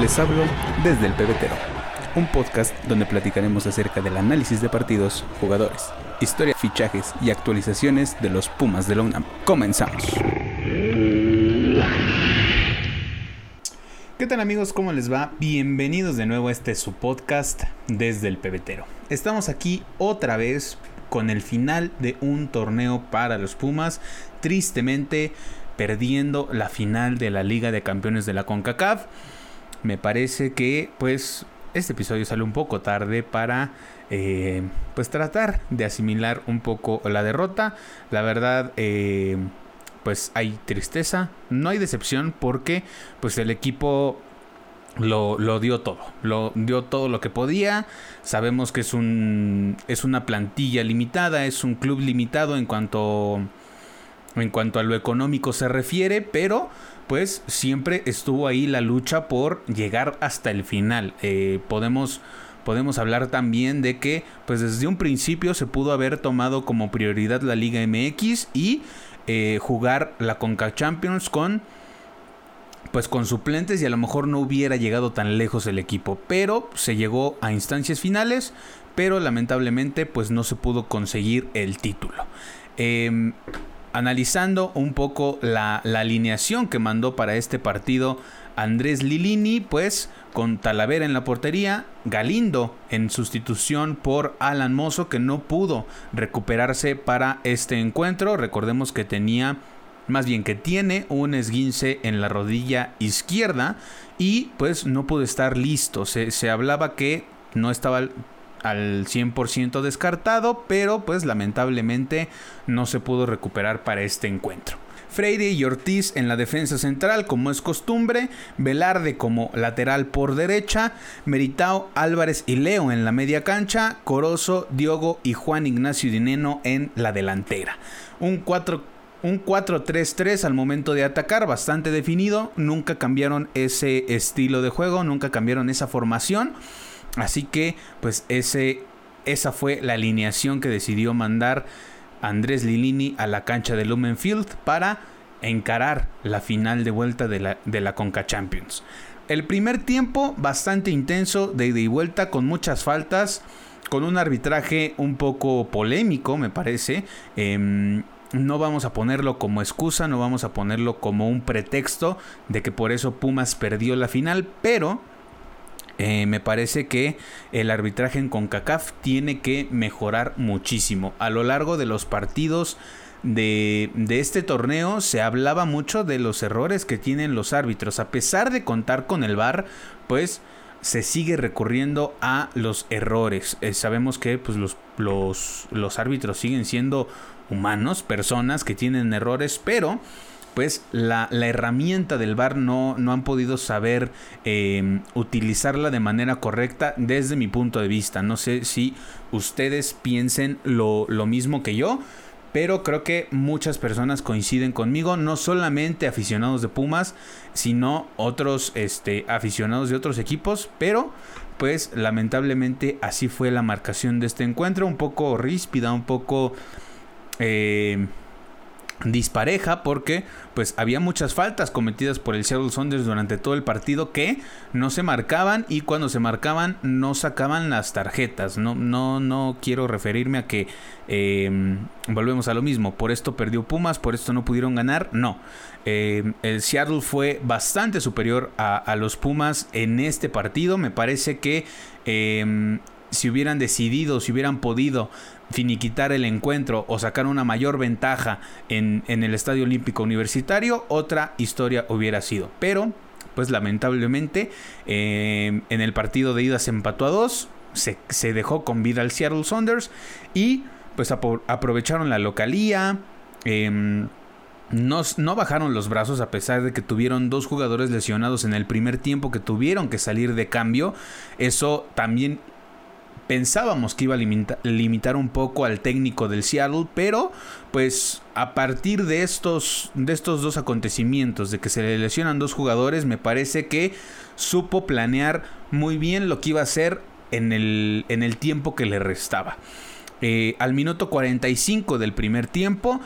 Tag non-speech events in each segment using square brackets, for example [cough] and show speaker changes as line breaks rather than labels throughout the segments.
Les hablo desde el pebetero, un podcast donde platicaremos acerca del análisis de partidos, jugadores, historia, fichajes y actualizaciones de los Pumas de la UNAM. Comenzamos. ¿Qué tal amigos? ¿Cómo les va? Bienvenidos de nuevo a este su podcast desde el pebetero. Estamos aquí otra vez con el final de un torneo para los Pumas. Tristemente perdiendo la final de la Liga de Campeones de la CONCACAF. Me parece que pues este episodio sale un poco tarde para eh, pues tratar de asimilar un poco la derrota. La verdad eh, pues hay tristeza, no hay decepción porque pues el equipo lo, lo, dio todo, lo dio todo lo que podía. Sabemos que es un es una plantilla limitada, es un club limitado en cuanto en cuanto a lo económico se refiere, pero pues siempre estuvo ahí la lucha por llegar hasta el final. Eh, podemos, podemos hablar también de que pues desde un principio se pudo haber tomado como prioridad la Liga MX y eh, jugar la Conca Champions con pues con suplentes y a lo mejor no hubiera llegado tan lejos el equipo, pero se llegó a instancias finales, pero lamentablemente pues no se pudo conseguir el título. Eh, analizando un poco la, alineación que mandó para este partido Andrés Lilini, pues con Talavera en la portería, Galindo en sustitución por Alan Mozo que no pudo recuperarse para este encuentro. Recordemos que tenía, más bien que tiene un esguince en la rodilla izquierda y pues no pudo estar listo. Se, se hablaba que no estaba al 100% descartado, pero pues lamentablemente no se pudo recuperar para este encuentro. Freire y Ortiz en la defensa central, como es costumbre, Velarde como lateral por derecha, Meritao, Álvarez y Leo en la media cancha, Corozo, Diogo y Juan Ignacio Dineno en la delantera. Un 4 un 4-3-3 al momento de atacar, bastante definido. Nunca cambiaron ese estilo de juego, nunca cambiaron esa formación. Así que, pues ese, esa fue la alineación que decidió mandar Andrés Lilini a la cancha de Lumenfield para encarar la final de vuelta de la, de la Conca Champions. El primer tiempo bastante intenso de ida y vuelta con muchas faltas, con un arbitraje un poco polémico me parece. Em, no vamos a ponerlo como excusa, no vamos a ponerlo como un pretexto de que por eso Pumas perdió la final, pero eh, me parece que el arbitraje en CONCACAF tiene que mejorar muchísimo. A lo largo de los partidos de, este torneo se hablaba mucho de los errores que tienen los árbitros. A pesar de contar con el VAR, pues se sigue recurriendo a los errores. Eh, sabemos que pues, los, los, los árbitros siguen siendo humanos, personas que tienen errores, pero pues la, herramienta del bar no, no han podido saber em, utilizarla de manera correcta desde mi punto de vista. No sé si ustedes piensen lo, mismo que yo. Pero creo que muchas personas coinciden conmigo, no solamente aficionados de Pumas, sino otros este, aficionados de otros equipos. Pero, pues lamentablemente así fue la marcación de este encuentro, un poco ríspida, un poco... Eh, dispareja porque pues había muchas faltas cometidas por el Seattle Saunders durante todo el partido que no se marcaban y cuando se marcaban no sacaban las tarjetas. No no no quiero referirme a que em, volvemos a lo mismo. Por esto perdió Pumas por esto no pudieron ganar no. Em, el Seattle fue bastante superior a, los Pumas en este partido. Me parece que em, si hubieran decidido, si hubieran podido finiquitar el encuentro o sacar una mayor ventaja en, el Estadio Olímpico Universitario, otra historia hubiera sido. Pero, pues lamentablemente, eh, en el partido de ida se empató a dos, se, dejó con vida al Seattle Saunders y pues aprovecharon la localía. Em, no, no, bajaron los brazos a pesar de que tuvieron dos jugadores lesionados en el primer tiempo que tuvieron que salir de cambio. Eso también pensábamos que iba a limitar un poco al técnico del Seattle, pero pues a partir de estos, de estos dos acontecimientos, de que se le lesionan dos jugadores, me parece que supo planear muy bien lo que iba a hacer en el, en el tiempo que le restaba. Eh, al minuto 45 del primer tiempo,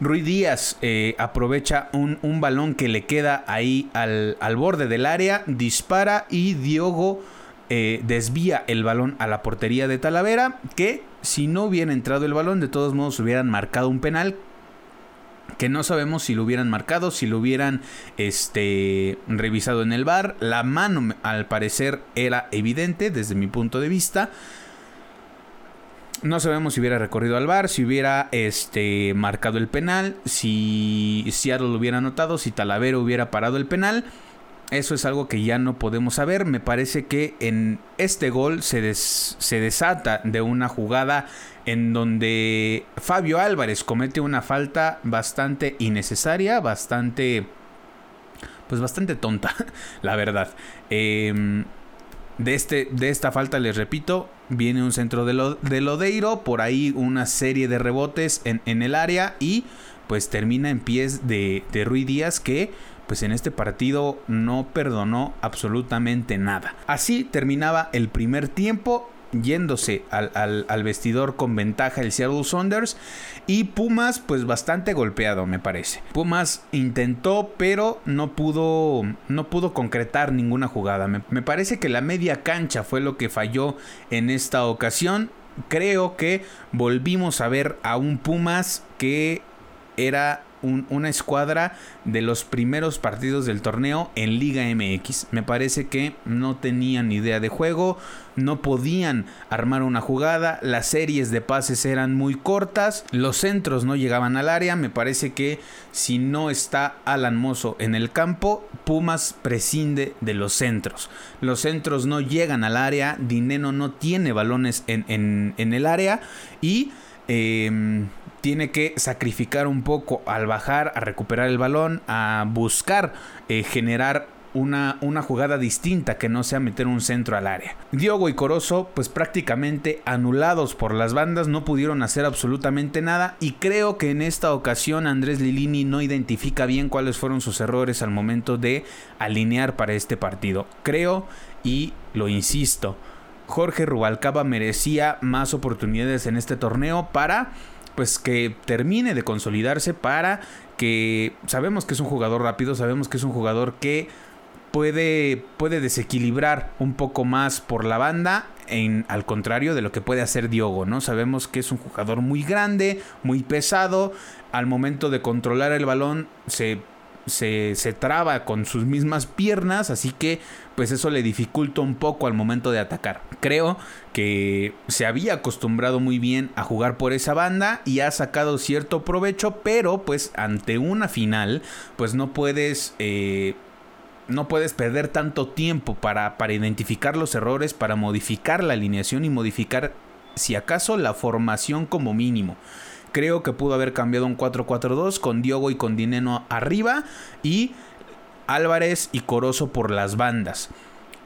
Rui Díaz eh, aprovecha un, balón que le queda ahí al, borde del área, dispara y Diogo eh, desvía el balón a la portería de Talavera, que si no hubiera entrado el balón, de todos modos hubieran marcado un penal que no sabemos si lo hubieran marcado, si lo hubieran este, revisado en el bar. La mano al parecer era evidente desde mi punto de vista. No sabemos si hubiera recorrido al bar, si hubiera este, marcado el penal, si Seattle lo hubiera anotado, si Talavero hubiera parado el penal. Eso es algo que ya no podemos saber. Me parece que en este gol se, se desata de una jugada en donde Fabio Álvarez comete una falta bastante innecesaria, bastante... Pues bastante tonta, [laughs] la verdad. Eh, de, este, de esta falta, les repito, viene un centro de, lo, de Lodeiro, por ahí una serie de rebotes en, en, el área y pues termina en pies de, de Rui Díaz que pues en este partido no perdonó absolutamente nada. Así terminaba el primer tiempo yéndose al, vestidor con ventaja el Seattle Saunders y Pumas pues bastante golpeado me parece. Pumas intentó pero no pudo, no pudo concretar ninguna jugada. Me, me parece que la media cancha fue lo que falló en esta ocasión. Creo que volvimos a ver a un Pumas que era una escuadra de los primeros partidos del torneo en Liga MX. Me parece que no tenían idea de juego, no podían armar una jugada, las series de pases eran muy cortas, los centros no llegaban al área. Me parece que si no está Alan Mozo en el campo, Pumas prescinde de los centros. Los centros no llegan al área, Dineno no tiene balones en, el área y... Em, tiene que sacrificar un poco al bajar, a recuperar el balón, a buscar eh, generar una, una, jugada distinta que no sea meter un centro al área. Diogo y Corozo, pues prácticamente anulados por las bandas, no pudieron hacer absolutamente nada. Y creo que en esta ocasión Andrés Lilini no identifica bien cuáles fueron sus errores al momento de alinear para este partido. Creo, y lo insisto, Jorge Rubalcaba merecía más oportunidades en este torneo para pues que termine de consolidarse para que sabemos que es un jugador rápido, sabemos que es un jugador que puede, puede desequilibrar un poco más por la banda, en, al contrario de lo que puede hacer Diogo, ¿no? Sabemos que es un jugador muy grande, muy pesado, al momento de controlar el balón se se, se, traba con sus mismas piernas, así que pues eso le dificulta un poco al momento de atacar. Creo que se había acostumbrado muy bien a jugar por esa banda y ha sacado cierto provecho, pero pues ante una final pues no puedes... Eh, no puedes perder tanto tiempo para, para identificar los errores, para modificar la alineación y modificar, si acaso, la formación como mínimo. Creo que pudo haber cambiado un 4-4-2 con Diogo y con Dineno arriba y Álvarez y Corozo por las bandas.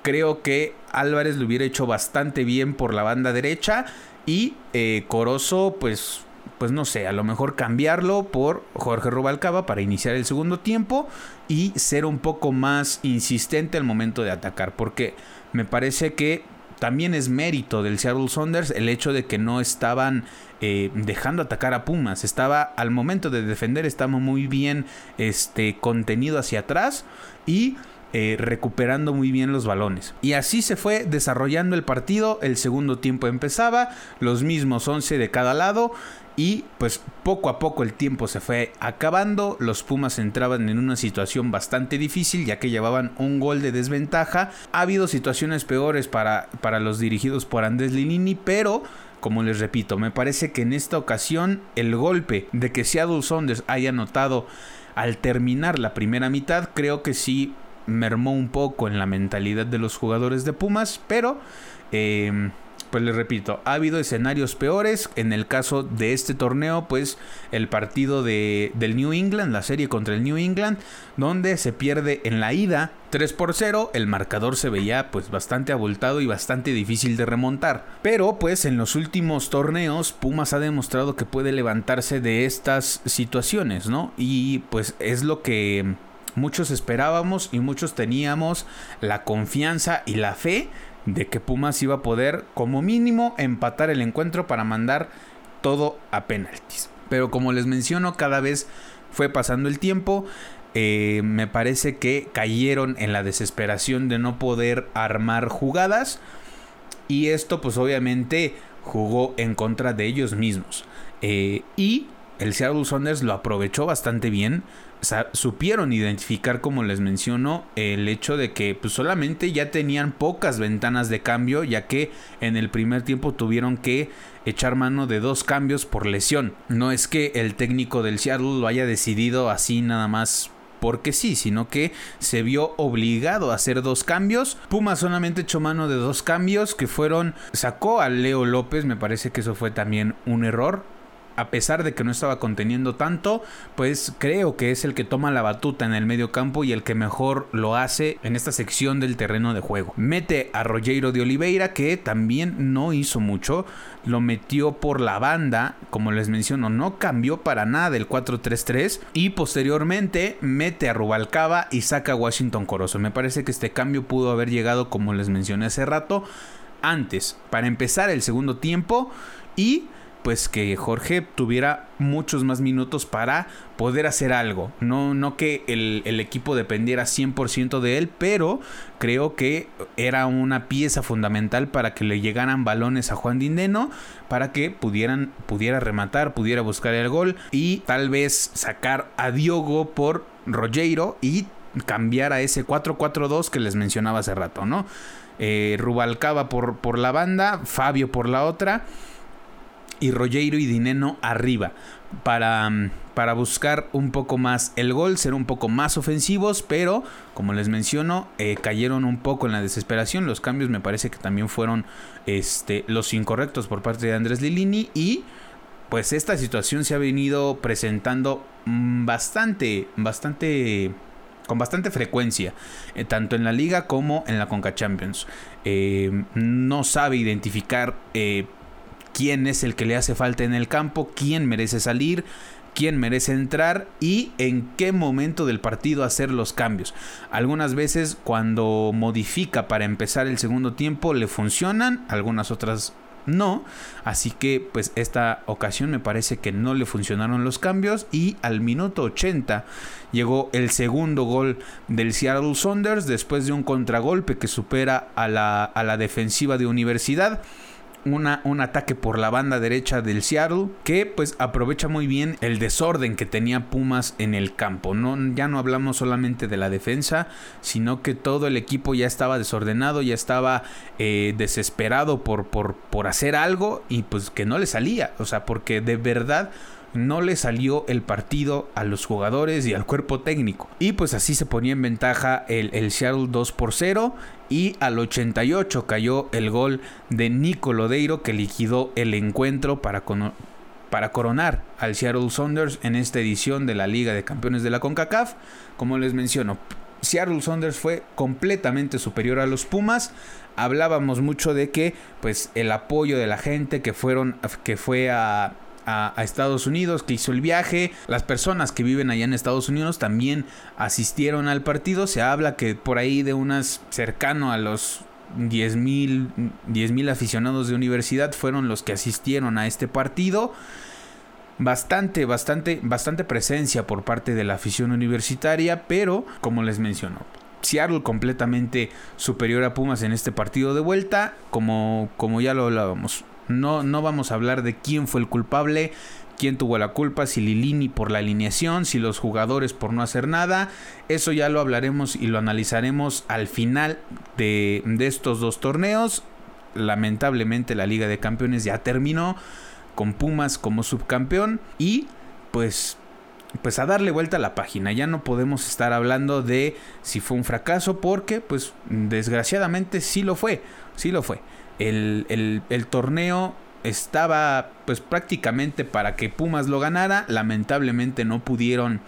Creo que Álvarez lo hubiera hecho bastante bien por la banda derecha y eh, Corozo pues pues no sé, a lo mejor cambiarlo por Jorge Rubalcaba para iniciar el segundo tiempo y ser un poco más insistente al momento de atacar, porque me parece que también es mérito del Seattle Saunders el hecho de que no estaban eh, dejando atacar a Pumas. Estaba al momento de defender, estaba muy bien este, contenido hacia atrás y eh, recuperando muy bien los balones. Y así se fue desarrollando el partido. El segundo tiempo empezaba, los mismos 11 de cada lado. Y pues poco a poco el tiempo se fue acabando, los Pumas entraban en una situación bastante difícil ya que llevaban un gol de desventaja. Ha habido situaciones peores para, para los dirigidos por Andrés Linini, pero como les repito, me parece que en esta ocasión el golpe de que Seattle Saunders haya notado al terminar la primera mitad, creo que sí mermó un poco en la mentalidad de los jugadores de Pumas, pero eh, pues les repito, ha habido escenarios peores. En el caso de este torneo, pues el partido de, del New England, la serie contra el New England, donde se pierde en la ida 3 por 0, el marcador se veía pues bastante abultado y bastante difícil de remontar. Pero pues en los últimos torneos Pumas ha demostrado que puede levantarse de estas situaciones, ¿no? Y pues es lo que muchos esperábamos y muchos teníamos la confianza y la fe de que Pumas iba a poder como mínimo empatar el encuentro para mandar todo a penaltis. Pero como les menciono, cada vez fue pasando el tiempo. Eh, me parece que cayeron en la desesperación de no poder armar jugadas. Y esto pues obviamente jugó en contra de ellos mismos. Eh, y el Seattle Saunders lo aprovechó bastante bien. Supieron identificar, como les menciono, el hecho de que pues, solamente ya tenían pocas ventanas de cambio, ya que en el primer tiempo tuvieron que echar mano de dos cambios por lesión. No es que el técnico del Seattle lo haya decidido así nada más porque sí, sino que se vio obligado a hacer dos cambios. Puma solamente echó mano de dos cambios que fueron, sacó a Leo López, me parece que eso fue también un error a pesar de que no estaba conteniendo tanto, pues creo que es el que toma la batuta en el medio campo y el que mejor lo hace en esta sección del terreno de juego. Mete a Rogero de Oliveira, que también no hizo mucho, lo metió por la banda, como les menciono, no cambió para nada del 4-3-3 y posteriormente mete a Rubalcaba y saca a Washington Corozo. Me parece que este cambio pudo haber llegado, como les mencioné hace rato, antes, para empezar el segundo tiempo y pues que Jorge tuviera muchos más minutos para poder hacer algo. No, no que el, equipo dependiera 100% de él, pero creo que era una pieza fundamental para que le llegaran balones a Juan Dindeno, para que pudieran, pudiera rematar, pudiera buscar el gol y tal vez sacar a Diogo por Rogero y cambiar a ese 4-4-2 que les mencionaba hace rato, ¿no? Eh, Rubalcaba por, por la banda, Fabio por la otra y Rogero y Dineno arriba para, mm, para buscar un poco más el gol, ser un poco más ofensivos, pero como les menciono, eh, cayeron un poco en la desesperación. Los cambios me parece que también fueron este, los incorrectos por parte de Andrés Lilini y pues esta situación se ha venido presentando mm, bastante, bastante con bastante frecuencia, eh, tanto en la liga como en la Conca Champions. Eh, no sabe identificar quién es el que le hace falta en el campo, quién merece salir, quién merece entrar y en qué momento del partido hacer los cambios. Algunas veces cuando modifica para empezar el segundo tiempo le funcionan, algunas otras no. Así que pues esta ocasión me parece que no le funcionaron los cambios y al minuto 80 llegó el segundo gol del Seattle Saunders después de un contragolpe que supera a la, a la defensiva de Universidad un ataque por la banda derecha del Seattle que pues aprovecha muy bien el desorden que tenía Pumas en el campo. No, ya no hablamos solamente de la defensa, sino que todo el equipo ya estaba desordenado, ya estaba eh, desesperado por, por, por hacer algo y pues que no le salía. O sea, porque de verdad no le salió el partido a los jugadores y al cuerpo técnico. Y pues así se ponía en ventaja el, el Seattle 2 por 0 y al 88 cayó el gol de Nico Lodeiro que liquidó el encuentro para, para coronar al Seattle Saunders en esta edición de la Liga de Campeones de la CONCACAF. Como les menciono, Seattle Saunders fue completamente superior a los Pumas. Hablábamos mucho de que pues el apoyo de la gente que fueron que fue a a, Estados Unidos, que hizo el viaje. Las personas que viven allá en Estados Unidos también asistieron al partido. Se habla que por ahí de unas cercano a los 10 mil aficionados de universidad fueron los que asistieron a este partido. Bastante, bastante, bastante presencia por parte de la afición universitaria, pero como les menciono, Seattle completamente superior a Pumas en este partido de vuelta, como, como ya lo hablábamos. No, no vamos a hablar de quién fue el culpable, quién tuvo la culpa, si Lilini por la alineación, si los jugadores por no hacer nada. Eso ya lo hablaremos y lo analizaremos al final de, de estos dos torneos. Lamentablemente la Liga de Campeones ya terminó con Pumas como subcampeón y pues pues a darle vuelta a la página. Ya no podemos estar hablando de si fue un fracaso porque pues desgraciadamente sí lo fue, sí lo fue el, torneo estaba pues prácticamente para que Pumas lo ganara. Lamentablemente no pudieron,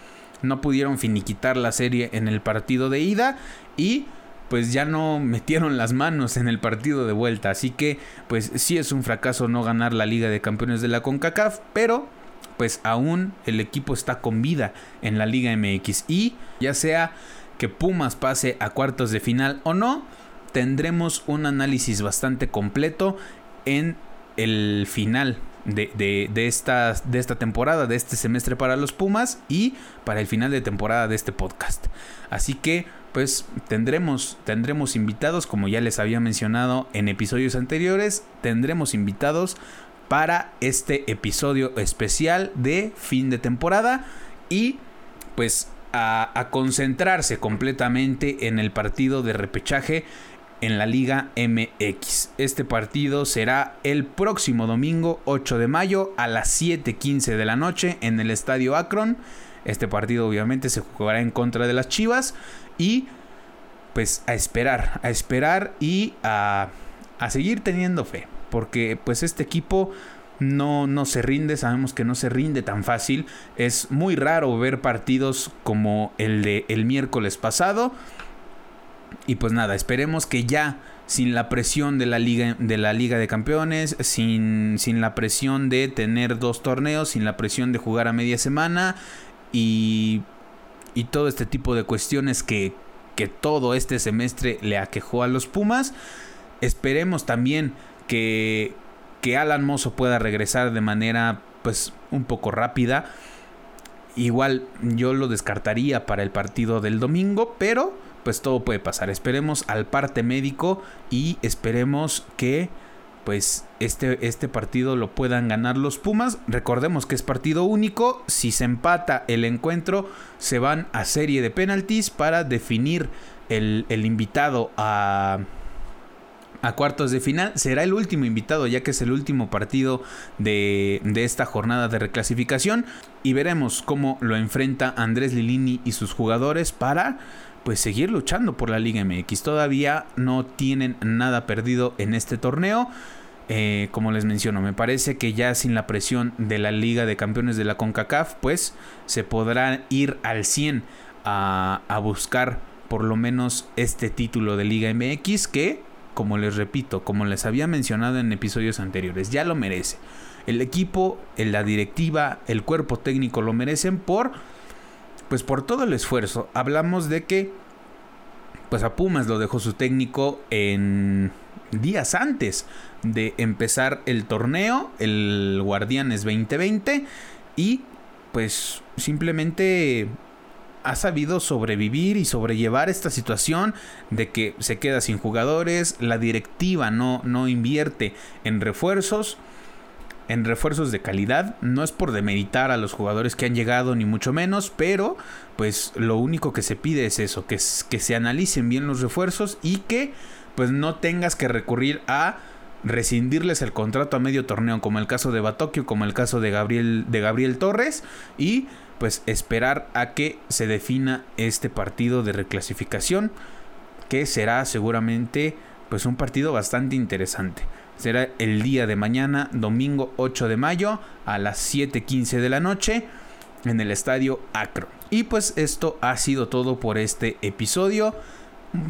no pudieron finiquitar la serie en el partido de ida y pues ya no metieron las manos en el partido de vuelta. Así que pues sí es un fracaso no ganar la Liga de Campeones de la CONCACAF, pero pues aún el equipo está con vida en la Liga MX y ya sea que Pumas pase a cuartos de final o no, tendremos un análisis bastante completo en el final de, de, esta, de esta temporada, de este semestre para los Pumas y para el final de temporada de este podcast. Así que pues tendremos, tendremos invitados, como ya les había mencionado en episodios anteriores, tendremos invitados para este episodio especial de fin de temporada y pues a, concentrarse completamente en el partido de repechaje en la Liga MX. Este partido será el próximo domingo 8 de mayo a las 7:15 de la noche en el Estadio Akron. Este partido obviamente se jugará en contra de las Chivas y pues a esperar, a esperar y a, a seguir teniendo fe, porque pues este equipo no, no se rinde, sabemos que no se rinde tan fácil. Es muy raro ver partidos como el de el miércoles pasado. Y pues nada, esperemos que ya sin la presión de la liga de la liga de campeones, sin, sin la presión de tener dos torneos, sin la presión de jugar a media semana y, y todo este tipo de cuestiones que, que todo este semestre le aquejó a los Pumas. Esperemos también que, que Alan Mozo pueda regresar de manera pues un poco rápida. Igual yo lo descartaría para el partido del domingo, pero pues todo puede pasar. Esperemos al parte médico y esperemos que pues este, este partido lo puedan ganar los Pumas. Recordemos que es partido único. Si se empata el encuentro, se van a serie de penaltis para definir el, el invitado a, a cuartos de final. Será el último invitado ya que es el último partido de, de, esta jornada de reclasificación. Y veremos cómo lo enfrenta Andrés Lilini y sus jugadores para pues seguir luchando por la Liga MX. Todavía no tienen nada perdido en este torneo. Eh, como les menciono, me parece que ya sin la presión de la Liga de Campeones de la CONCACAF, pues se podrá ir al 100 a, a buscar por lo menos este título de Liga MX que como les repito, como les había mencionado en episodios anteriores, ya lo merece. El equipo, la directiva, el cuerpo técnico lo merecen por pues por todo el esfuerzo. Hablamos de que pues a Pumas lo dejó su técnico en días antes de empezar el torneo, el Guardianes 2020 y pues simplemente ha sabido sobrevivir y sobrellevar esta situación de que se queda sin jugadores, la directiva no, no invierte en refuerzos, en refuerzos de calidad. No es por demeritar a los jugadores que han llegado, ni mucho menos, pero pues lo único que se pide es eso, que, que se analicen bien los refuerzos y que pues no tengas que recurrir a rescindirles el contrato a medio torneo, como el caso de Batokio, como el caso de Gabriel, de Gabriel Torres, y pues esperar a que se defina este partido de reclasificación que será seguramente pues un partido bastante interesante. Será el día de mañana, domingo 8 de mayo a las 7:15 de la noche en el estadio Acro. Y pues esto ha sido todo por este episodio.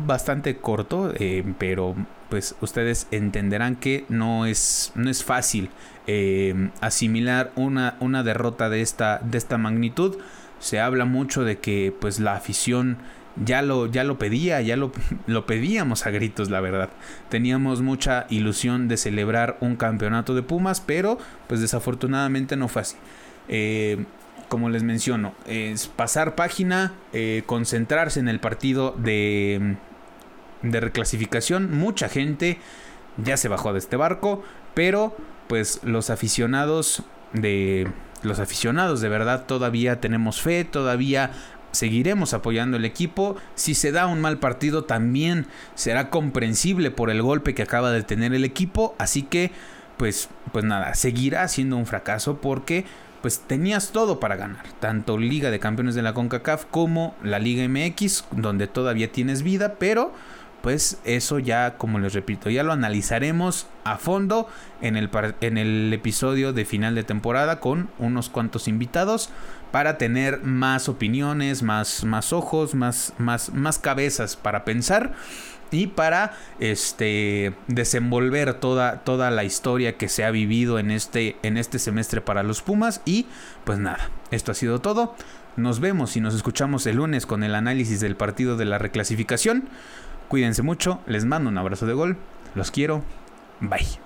Bastante corto, eh, pero pues ustedes entenderán que no es, no es fácil eh, asimilar una, una derrota de esta, de esta magnitud. Se habla mucho de que pues la afición ya lo, ya lo pedía, ya lo, [laughs] lo, pedíamos a gritos, la verdad. Teníamos mucha ilusión de celebrar un campeonato de Pumas, pero pues desafortunadamente no fue así. Eh, como les menciono, es pasar página, eh, concentrarse en el partido de, de reclasificación. Mucha gente ya se bajó de este barco, pero pues los aficionados de los aficionados de verdad todavía tenemos fe, todavía seguiremos apoyando el equipo. Si se da un mal partido también será comprensible por el golpe que acaba de tener el equipo, así que pues pues nada, seguirá siendo un fracaso porque pues tenías todo para ganar, tanto Liga de Campeones de la CONCACAF como la Liga MX, donde todavía tienes vida, pero pues eso ya, como les repito, ya lo analizaremos a fondo en el, en el episodio de final de temporada con unos cuantos invitados para tener más opiniones, más, más ojos, más, más, más cabezas para pensar y para este desenvolver toda, toda la historia que se ha vivido en este, en este semestre para los Pumas y pues nada, esto ha sido todo. Nos vemos y nos escuchamos el lunes con el análisis del partido de la reclasificación. Cuídense mucho, les mando un abrazo de gol, los quiero, bye.